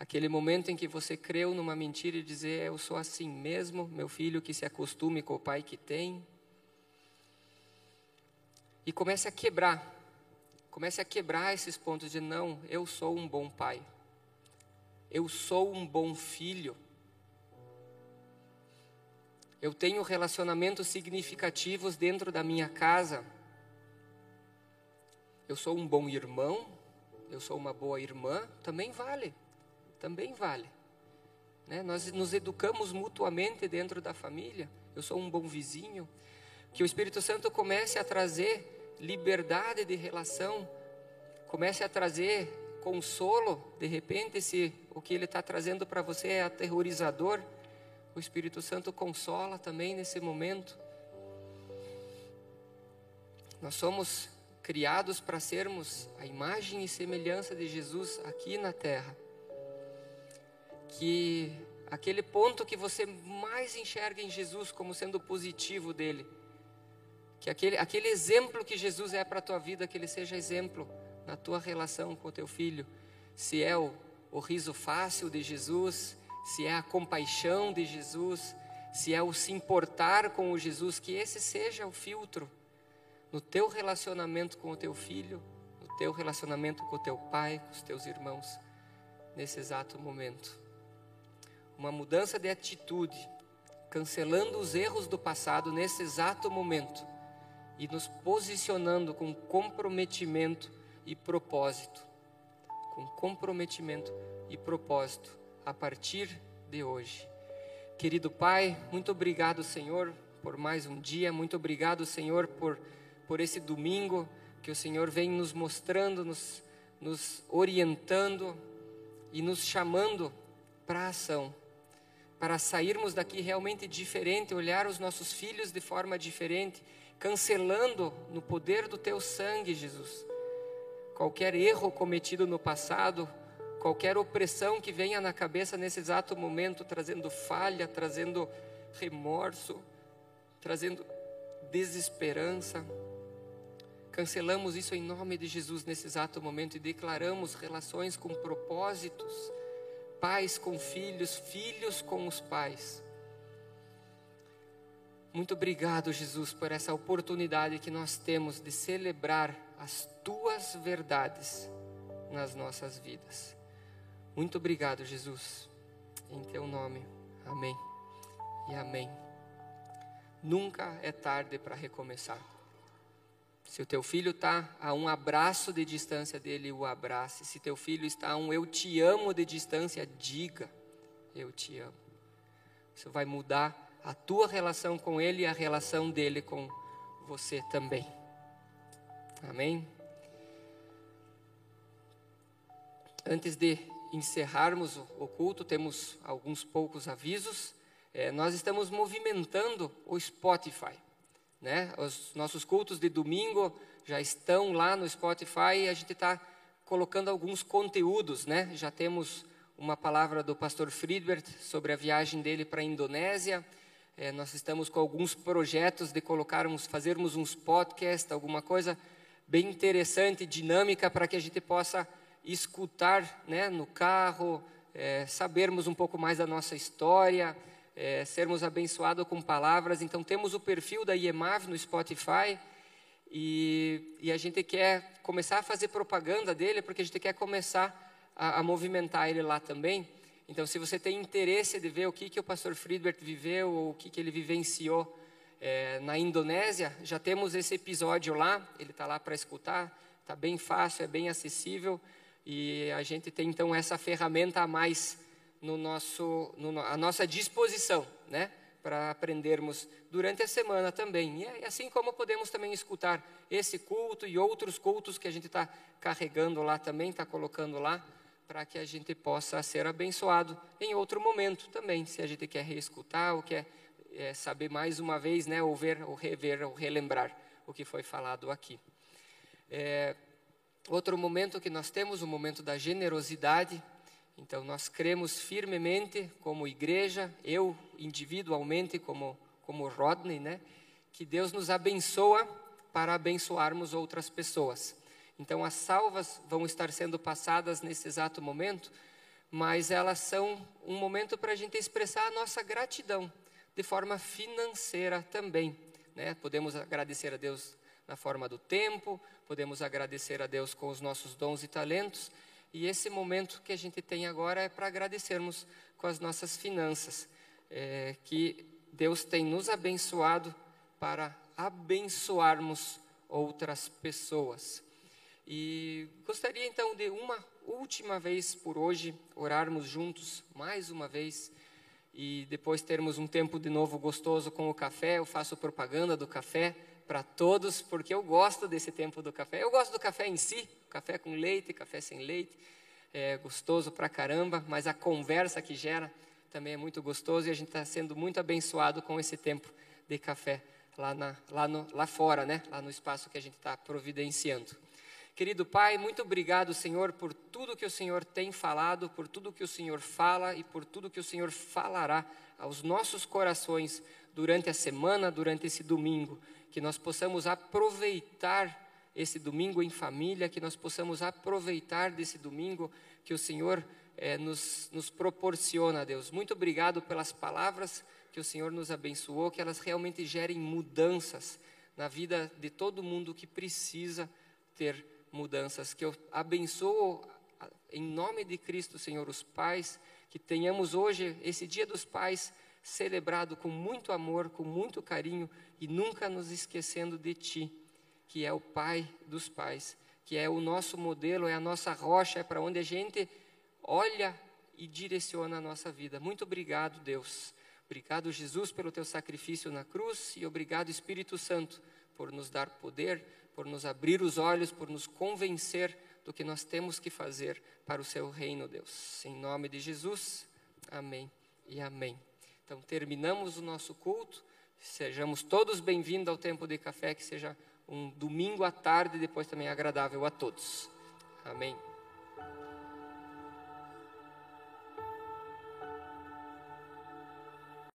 aquele momento em que você creu numa mentira e dizer eu sou assim mesmo, meu filho que se acostume com o pai que tem, e comece a quebrar Comece a quebrar esses pontos de não, eu sou um bom pai. Eu sou um bom filho. Eu tenho relacionamentos significativos dentro da minha casa. Eu sou um bom irmão, eu sou uma boa irmã, também vale. Também vale. Né? Nós nos educamos mutuamente dentro da família. Eu sou um bom vizinho. Que o Espírito Santo comece a trazer liberdade de relação, comece a trazer consolo, de repente, se o que ele está trazendo para você é aterrorizador, o Espírito Santo consola também nesse momento. Nós somos criados para sermos a imagem e semelhança de Jesus aqui na terra. Que aquele ponto que você mais enxerga em Jesus como sendo positivo dele, que aquele, aquele exemplo que Jesus é para a tua vida, que ele seja exemplo na tua relação com o teu filho. Se é o, o riso fácil de Jesus, se é a compaixão de Jesus, se é o se importar com o Jesus, que esse seja o filtro no teu relacionamento com o teu filho, no teu relacionamento com o teu pai, com os teus irmãos, nesse exato momento. Uma mudança de atitude, cancelando os erros do passado nesse exato momento e nos posicionando com comprometimento e propósito. Com comprometimento e propósito a partir de hoje. Querido Pai, muito obrigado, Senhor, por mais um dia. Muito obrigado, Senhor, por, por esse domingo que o Senhor vem nos mostrando, nos, nos orientando e nos chamando para a ação. para sairmos daqui realmente diferente, olhar os nossos filhos de forma diferente, cancelando no poder do teu sangue, Jesus. Qualquer erro cometido no passado, qualquer opressão que venha na cabeça nesse exato momento, trazendo falha, trazendo remorso, trazendo desesperança. Cancelamos isso em nome de Jesus nesse exato momento e declaramos relações com propósitos, pais com filhos, filhos com os pais. Muito obrigado, Jesus, por essa oportunidade que nós temos de celebrar as tuas verdades nas nossas vidas. Muito obrigado, Jesus. Em teu nome. Amém. E amém. Nunca é tarde para recomeçar. Se o teu filho está a um abraço de distância dele, o abrace. Se teu filho está a um eu te amo de distância, diga eu te amo. Isso vai mudar a tua relação com ele e a relação dele com você também. Amém? Antes de encerrarmos o culto, temos alguns poucos avisos. É, nós estamos movimentando o Spotify. Né? Os nossos cultos de domingo já estão lá no Spotify e a gente está colocando alguns conteúdos. Né? Já temos uma palavra do pastor Friedbert sobre a viagem dele para a Indonésia. É, nós estamos com alguns projetos de colocarmos, fazermos uns podcasts, alguma coisa bem interessante, dinâmica, para que a gente possa escutar né, no carro, é, sabermos um pouco mais da nossa história, é, sermos abençoados com palavras. Então, temos o perfil da IEMAV no Spotify e, e, a gente quer começar a fazer propaganda dele, porque a gente quer começar a, a movimentar ele lá também. Então, se você tem interesse de ver o que, que o pastor Friedbert viveu, ou o que, que ele vivenciou é, na Indonésia, já temos esse episódio lá, ele está lá para escutar, está bem fácil, é bem acessível. E a gente tem então essa ferramenta a mais no nosso, no, a nossa disposição, né? Para aprendermos durante a semana também. É, e assim como podemos também escutar esse culto e outros cultos que a gente está carregando lá também, está colocando lá, para que a gente possa ser abençoado em outro momento também, se a gente quer reescutar ou quer é, saber mais uma vez, né? Ou ver, ou rever, ou relembrar o que foi falado aqui. É, Outro momento que nós temos, o momento da generosidade. Então, nós cremos firmemente, como igreja, eu individualmente, como, como Rodney, né, que Deus nos abençoa para abençoarmos outras pessoas. Então, as salvas vão estar sendo passadas nesse exato momento, mas elas são um momento para a gente expressar a nossa gratidão de forma financeira também. Né? Podemos agradecer a Deus na forma do tempo, podemos agradecer a Deus com os nossos dons e talentos. E esse momento que a gente tem agora é para agradecermos com as nossas finanças, é, que Deus tem nos abençoado para abençoarmos outras pessoas. E gostaria então de uma última vez por hoje orarmos juntos, mais uma vez, e depois termos um tempo de novo gostoso com o café. Eu faço propaganda do café para todos, porque eu gosto desse tempo do café. Eu gosto do café em si, café com leite, café sem leite, é gostoso pra caramba, mas a conversa que gera também é muito gostoso e a gente está sendo muito abençoado com esse tempo de café lá, na, lá, no, lá fora, né? lá no espaço que a gente está providenciando. Querido Pai, muito obrigado, Senhor, por tudo que o Senhor tem falado, por tudo que o Senhor fala e por tudo que o Senhor falará aos nossos corações durante a semana, durante esse domingo que nós possamos aproveitar esse domingo em família, que nós possamos aproveitar desse domingo que o Senhor é, nos, nos proporciona, Deus. Muito obrigado pelas palavras que o Senhor nos abençoou, que elas realmente gerem mudanças na vida de todo mundo que precisa ter mudanças. Que eu abençoo em nome de Cristo, Senhor, os pais, que tenhamos hoje, esse Dia dos Pais, celebrado com muito amor, com muito carinho e nunca nos esquecendo de Ti, que é o Pai dos pais, que é o nosso modelo, é a nossa rocha, é para onde a gente olha e direciona a nossa vida. Muito obrigado, Deus. Obrigado, Jesus, pelo Teu sacrifício na cruz e obrigado, Espírito Santo, por nos dar poder, por nos abrir os olhos, por nos convencer do que nós temos que fazer para o Seu reino, Deus. Em nome de Jesus, amém e amém. Então, terminamos o nosso culto. Sejamos todos bem-vindos ao Tempo de Café, que seja um domingo à tarde, depois também agradável a todos. Amém.